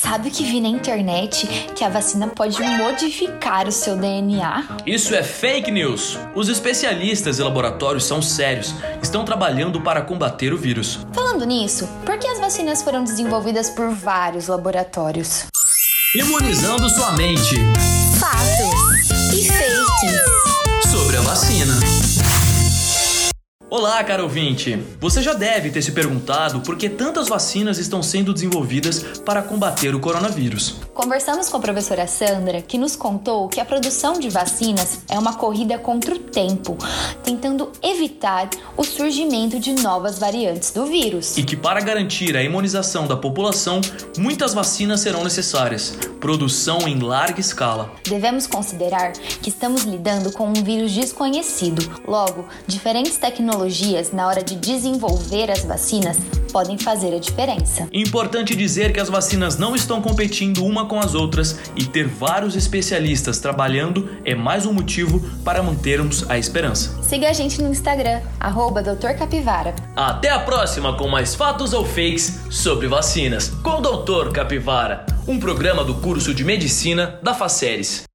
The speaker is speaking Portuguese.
Sabe o que vi na internet? Que a vacina pode modificar o seu DNA? Isso é fake news. Os especialistas e laboratórios são sérios, estão trabalhando para combater o vírus. Falando nisso, por que as vacinas foram desenvolvidas por vários laboratórios? Imunizando sua mente. Fatos Olá, caro ouvinte! Você já deve ter se perguntado por que tantas vacinas estão sendo desenvolvidas para combater o coronavírus. Conversamos com a professora Sandra, que nos contou que a produção de vacinas é uma corrida contra o tempo, tentando evitar o surgimento de novas variantes do vírus. E que, para garantir a imunização da população, muitas vacinas serão necessárias produção em larga escala. Devemos considerar que estamos lidando com um vírus desconhecido, logo, diferentes tecnologias na hora de desenvolver as vacinas podem fazer a diferença. Importante dizer que as vacinas não estão competindo uma com as outras e ter vários especialistas trabalhando é mais um motivo para mantermos a esperança. Siga a gente no Instagram, arroba Dr. Capivara. Até a próxima com mais fatos ou fakes sobre vacinas com o Dr. Capivara, um programa do curso de medicina da Faceres.